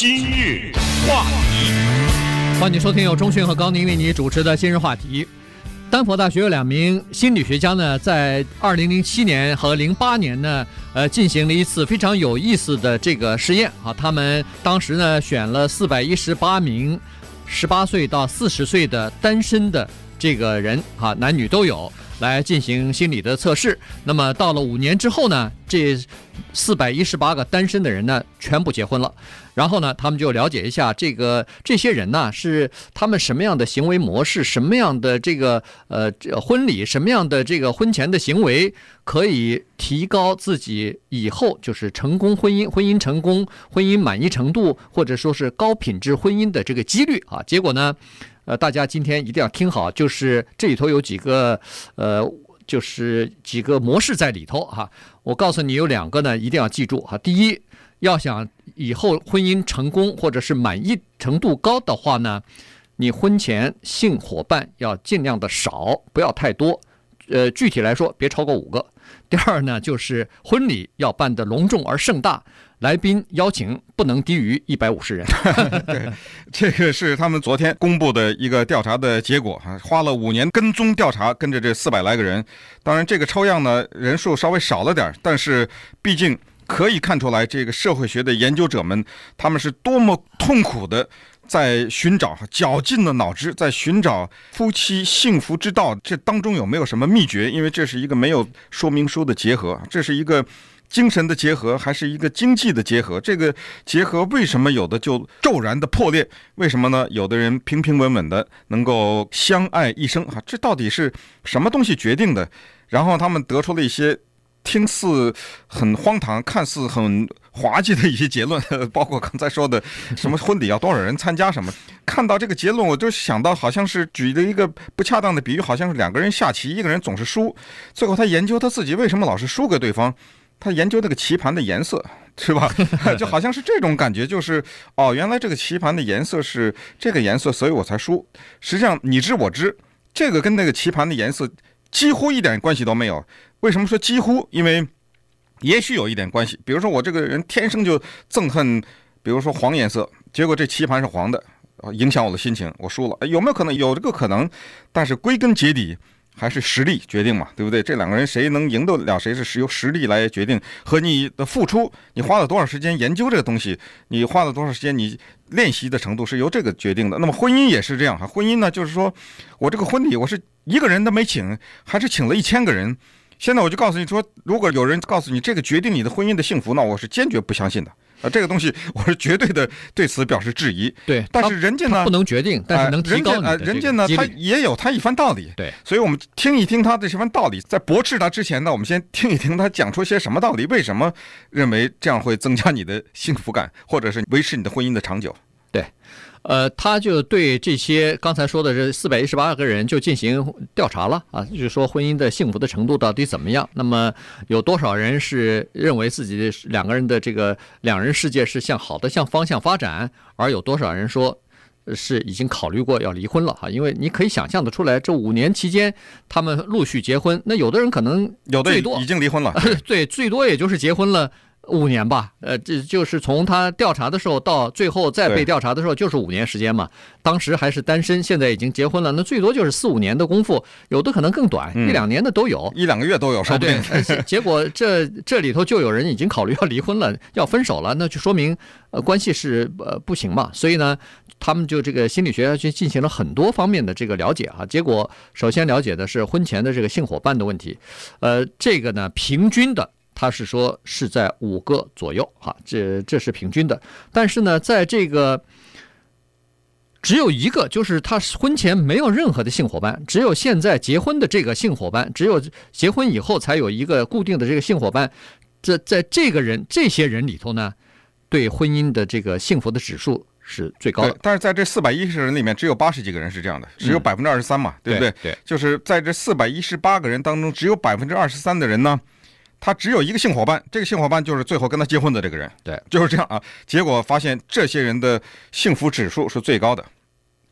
今日话题，欢迎收听由钟讯和高宁为你主持的今日话题。丹佛大学有两名心理学家呢，在二零零七年和零八年呢，呃，进行了一次非常有意思的这个实验啊。他们当时呢，选了四百一十八名十八岁到四十岁的单身的这个人啊，男女都有。来进行心理的测试。那么到了五年之后呢，这四百一十八个单身的人呢，全部结婚了。然后呢，他们就了解一下这个这些人呢，是他们什么样的行为模式，什么样的这个呃婚礼，什么样的这个婚前的行为，可以提高自己以后就是成功婚姻、婚姻成功、婚姻满意程度，或者说是高品质婚姻的这个几率啊。结果呢？呃，大家今天一定要听好，就是这里头有几个，呃，就是几个模式在里头哈。我告诉你有两个呢，一定要记住哈。第一，要想以后婚姻成功或者是满意程度高的话呢，你婚前性伙伴要尽量的少，不要太多。呃，具体来说，别超过五个。第二呢，就是婚礼要办得隆重而盛大。来宾邀请不能低于一百五十人。对，这个是他们昨天公布的一个调查的结果哈，花了五年跟踪调查，跟着这四百来个人。当然，这个抽样呢人数稍微少了点，但是毕竟可以看出来，这个社会学的研究者们他们是多么痛苦的在寻找，绞尽了脑汁在寻找夫妻幸福之道。这当中有没有什么秘诀？因为这是一个没有说明书的结合，这是一个。精神的结合还是一个经济的结合，这个结合为什么有的就骤然的破裂？为什么呢？有的人平平稳稳的能够相爱一生啊，这到底是什么东西决定的？然后他们得出了一些听似很荒唐、看似很滑稽的一些结论，包括刚才说的什么婚礼要多少人参加什么。看到这个结论，我就想到好像是举的一个不恰当的比喻，好像是两个人下棋，一个人总是输，最后他研究他自己为什么老是输给对方。他研究那个棋盘的颜色，是吧？就好像是这种感觉，就是哦，原来这个棋盘的颜色是这个颜色，所以我才输。实际上你知我知，这个跟那个棋盘的颜色几乎一点关系都没有。为什么说几乎？因为也许有一点关系。比如说我这个人天生就憎恨，比如说黄颜色，结果这棋盘是黄的，影响我的心情，我输了。有没有可能？有这个可能，但是归根结底。还是实力决定嘛，对不对？这两个人谁能赢得了谁，是由实力来决定。和你的付出，你花了多少时间研究这个东西，你花了多少时间，你练习的程度是由这个决定的。那么婚姻也是这样哈，婚姻呢，就是说我这个婚礼我是一个人都没请，还是请了一千个人。现在我就告诉你说，如果有人告诉你这个决定你的婚姻的幸福，那我是坚决不相信的。啊，这个东西我是绝对的对此表示质疑。对，但是人家呢不能决定，但是能提高。人家呢，他也有他一番道理。对，所以我们听一听他的这番道理。在驳斥他之前呢，我们先听一听他讲出些什么道理。为什么认为这样会增加你的幸福感，或者是维持你的婚姻的长久？对。呃，他就对这些刚才说的这四百一十八个人就进行调查了啊，就是说婚姻的幸福的程度到底怎么样？那么有多少人是认为自己两个人的这个两人世界是向好的向方向发展，而有多少人说是已经考虑过要离婚了哈？因为你可以想象得出来，这五年期间他们陆续结婚，那有的人可能有的已经离婚了，对，最多也就是结婚了。五年吧，呃，这就是从他调查的时候到最后再被调查的时候，就是五年时间嘛。当时还是单身，现在已经结婚了，那最多就是四五年的功夫，有的可能更短，一两年的都有，一两个月都有，说不定。结果这这里头就有人已经考虑要离婚了，要分手了，那就说明呃关系是呃不行嘛。所以呢，他们就这个心理学家去进行了很多方面的这个了解啊。结果首先了解的是婚前的这个性伙伴的问题，呃，这个呢平均的。他是说是在五个左右，哈，这这是平均的。但是呢，在这个只有一个，就是他婚前没有任何的性伙伴，只有现在结婚的这个性伙伴，只有结婚以后才有一个固定的这个性伙伴。这在这个人这些人里头呢，对婚姻的这个幸福的指数是最高的。但是在这四百一十人里面，只有八十几个人是这样的，只有百分之二十三嘛，对不对？对，就是在这四百一十八个人当中，只有百分之二十三的人呢。他只有一个性伙伴，这个性伙伴就是最后跟他结婚的这个人。对，就是这样啊。结果发现这些人的幸福指数是最高的，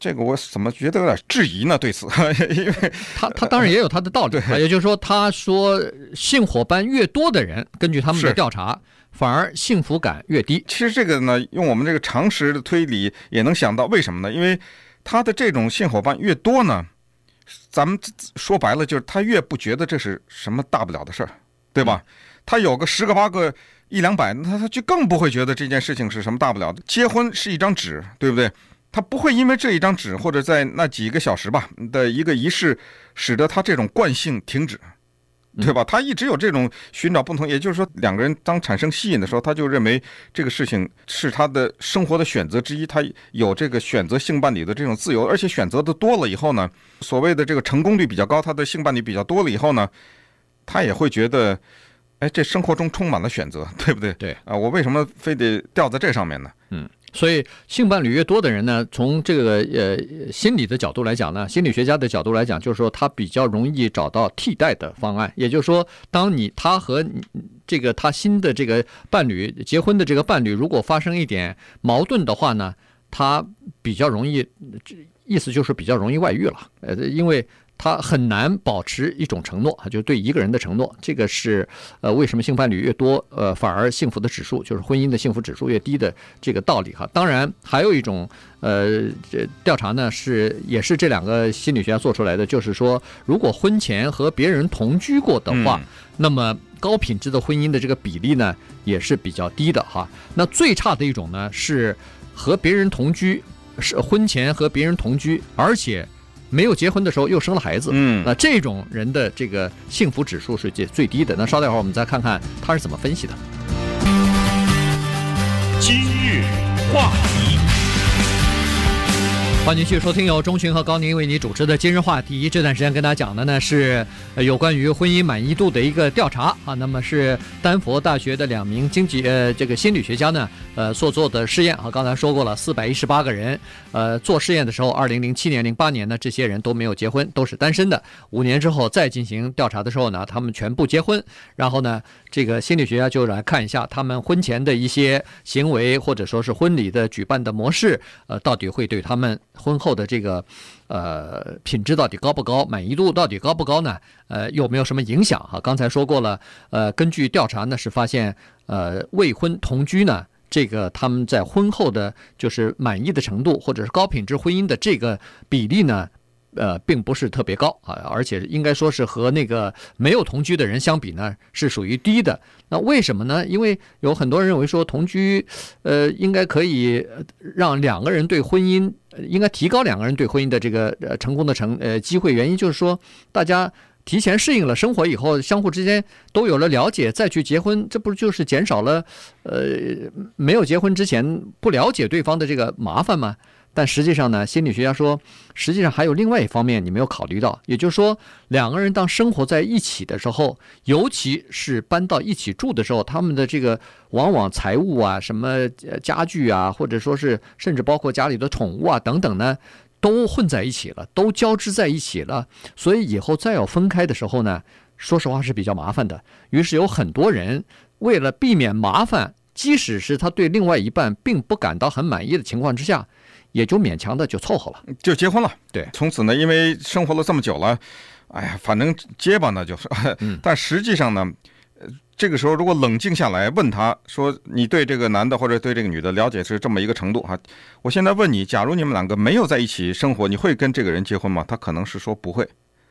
这个我怎么觉得有点质疑呢？对此，因为他他当然也有他的道理。对，也就是说，他说性伙伴越多的人，根据他们的调查，反而幸福感越低。其实这个呢，用我们这个常识的推理也能想到，为什么呢？因为他的这种性伙伴越多呢，咱们说白了就是他越不觉得这是什么大不了的事儿，对吧？他有个十个八个一两百，那他他就更不会觉得这件事情是什么大不了的。结婚是一张纸，对不对？他不会因为这一张纸或者在那几个小时吧的一个仪式，使得他这种惯性停止。对吧？他一直有这种寻找不同，也就是说，两个人当产生吸引的时候，他就认为这个事情是他的生活的选择之一，他有这个选择性伴侣的这种自由，而且选择的多了以后呢，所谓的这个成功率比较高，他的性伴侣比较多了以后呢，他也会觉得，哎，这生活中充满了选择，对不对？对啊，我为什么非得掉在这上面呢？嗯。所以，性伴侣越多的人呢，从这个呃心理的角度来讲呢，心理学家的角度来讲，就是说他比较容易找到替代的方案。也就是说，当你他和这个他新的这个伴侣结婚的这个伴侣，如果发生一点矛盾的话呢，他比较容易，意思就是比较容易外遇了。呃，因为。他很难保持一种承诺，就对一个人的承诺，这个是呃为什么性伴侣越多，呃反而幸福的指数，就是婚姻的幸福指数越低的这个道理哈。当然还有一种呃这调查呢，是也是这两个心理学家做出来的，就是说如果婚前和别人同居过的话，那么高品质的婚姻的这个比例呢也是比较低的哈。那最差的一种呢是和别人同居，是婚前和别人同居，而且。没有结婚的时候又生了孩子，嗯，那这种人的这个幸福指数是最最低的。那稍待会儿我们再看看他是怎么分析的。今日话题。欢迎继续收听由钟迅和高宁为你主持的今日话题。这段时间跟大家讲的呢是有关于婚姻满意度的一个调查啊。那么是丹佛大学的两名经济呃这个心理学家呢呃所做的试验啊。刚才说过了，四百一十八个人呃做试验的时候，二零零七年、零八年呢这些人都没有结婚，都是单身的。五年之后再进行调查的时候呢，他们全部结婚。然后呢，这个心理学家就来看一下他们婚前的一些行为或者说是婚礼的举办的模式，呃，到底会对他们。婚后的这个，呃，品质到底高不高？满意度到底高不高呢？呃，有没有什么影响？哈，刚才说过了，呃，根据调查呢，是发现，呃，未婚同居呢，这个他们在婚后的就是满意的程度，或者是高品质婚姻的这个比例呢。呃，并不是特别高啊，而且应该说是和那个没有同居的人相比呢，是属于低的。那为什么呢？因为有很多人认为说同居，呃，应该可以让两个人对婚姻，应该提高两个人对婚姻的这个呃成功的成呃机会。原因就是说，大家提前适应了生活以后，相互之间都有了了解，再去结婚，这不就是减少了呃没有结婚之前不了解对方的这个麻烦吗？但实际上呢，心理学家说，实际上还有另外一方面你没有考虑到，也就是说，两个人当生活在一起的时候，尤其是搬到一起住的时候，他们的这个往往财物啊、什么家具啊，或者说是甚至包括家里的宠物啊等等呢，都混在一起了，都交织在一起了。所以以后再要分开的时候呢，说实话是比较麻烦的。于是有很多人为了避免麻烦，即使是他对另外一半并不感到很满意的情况之下。也就勉强的就凑合了，就结婚了。对，从此呢，因为生活了这么久了，哎呀，反正结巴呢就是。但实际上呢，这个时候如果冷静下来问他说：“你对这个男的或者对这个女的了解是这么一个程度哈？”我现在问你，假如你们两个没有在一起生活，你会跟这个人结婚吗？他可能是说不会。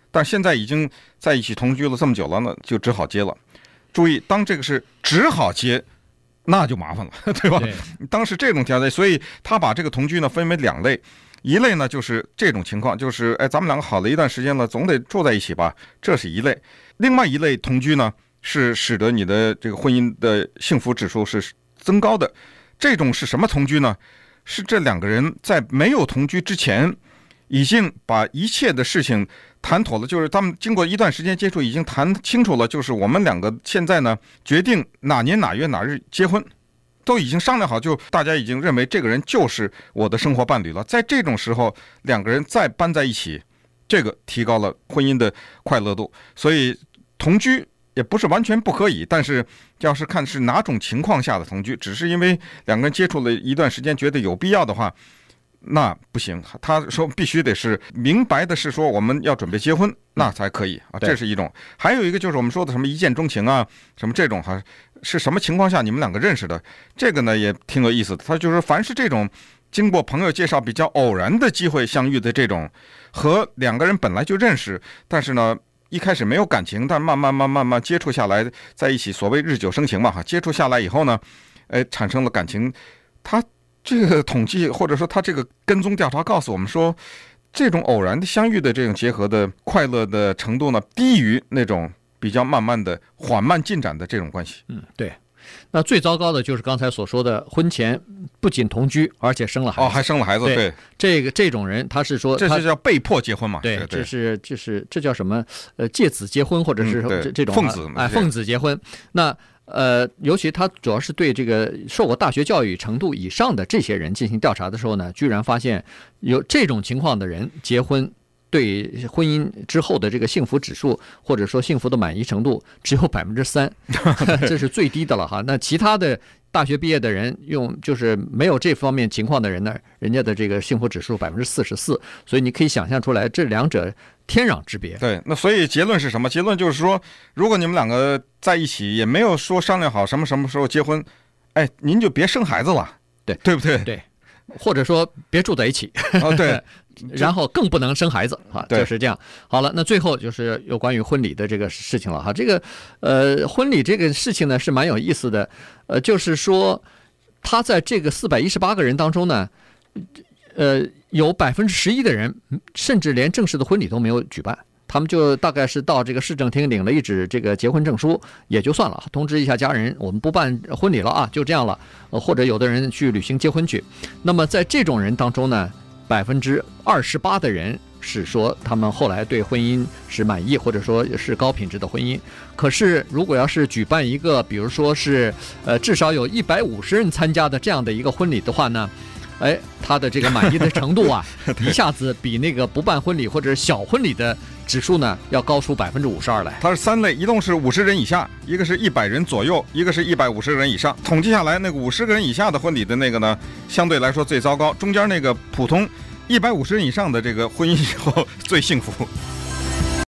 但现在已经在一起同居了这么久了呢，就只好结了。注意，当这个是只好结。那就麻烦了，对吧？对。当时这种条件，所以他把这个同居呢分为两类，一类呢就是这种情况，就是哎，咱们两个好了一段时间了，总得住在一起吧，这是一类。另外一类同居呢，是使得你的这个婚姻的幸福指数是增高的。这种是什么同居呢？是这两个人在没有同居之前，已经把一切的事情。谈妥了，就是他们经过一段时间接触，已经谈清楚了，就是我们两个现在呢，决定哪年哪月哪日结婚，都已经商量好，就大家已经认为这个人就是我的生活伴侣了。在这种时候，两个人再搬在一起，这个提高了婚姻的快乐度。所以同居也不是完全不可以，但是要是看是哪种情况下的同居，只是因为两个人接触了一段时间，觉得有必要的话。那不行，他说必须得是明白的是说我们要准备结婚，那才可以啊，这是一种。还有一个就是我们说的什么一见钟情啊，什么这种哈，是什么情况下你们两个认识的？这个呢也挺有意思的。他就是凡是这种经过朋友介绍比较偶然的机会相遇的这种，和两个人本来就认识，但是呢一开始没有感情，但慢慢慢慢慢接触下来在一起，所谓日久生情嘛哈，接触下来以后呢，哎产生了感情，他。这个统计或者说他这个跟踪调查告诉我们说，这种偶然的相遇的这种结合的快乐的程度呢，低于那种比较慢慢的缓慢进展的这种关系。嗯，对。那最糟糕的就是刚才所说的婚前不仅同居，而且生了孩子。哦，还生了孩子。对，这个这种人他是说，这是叫被迫结婚嘛？对，这是就是这叫什么？呃，借子结婚，或者是这这种奉子哎，奉子结婚。那。呃，尤其他主要是对这个受过大学教育程度以上的这些人进行调查的时候呢，居然发现有这种情况的人结婚，对婚姻之后的这个幸福指数或者说幸福的满意程度 只有百分之三，这是最低的了哈。那其他的大学毕业的人用就是没有这方面情况的人呢，人家的这个幸福指数百分之四十四，所以你可以想象出来这两者。天壤之别。对，那所以结论是什么？结论就是说，如果你们两个在一起，也没有说商量好什么什么时候结婚，哎，您就别生孩子了，对对不对？对，或者说别住在一起。哦，对，然后更不能生孩子啊，就是这样。好了，那最后就是有关于婚礼的这个事情了哈。这个呃，婚礼这个事情呢是蛮有意思的，呃，就是说他在这个四百一十八个人当中呢。呃，有百分之十一的人，甚至连正式的婚礼都没有举办，他们就大概是到这个市政厅领了一纸这个结婚证书也就算了，通知一下家人，我们不办婚礼了啊，就这样了。呃，或者有的人去旅行结婚去。那么在这种人当中呢，百分之二十八的人是说他们后来对婚姻是满意，或者说是高品质的婚姻。可是如果要是举办一个，比如说是呃至少有一百五十人参加的这样的一个婚礼的话呢？哎，他的这个满意的程度啊，一下子比那个不办婚礼或者小婚礼的指数呢，要高出百分之五十二来。它是三类，一共是五十人以下，一个是一百人左右，一个是一百五十人以上。统计下来，那个五十个人以下的婚礼的那个呢，相对来说最糟糕。中间那个普通一百五十人以上的这个婚姻以后最幸福。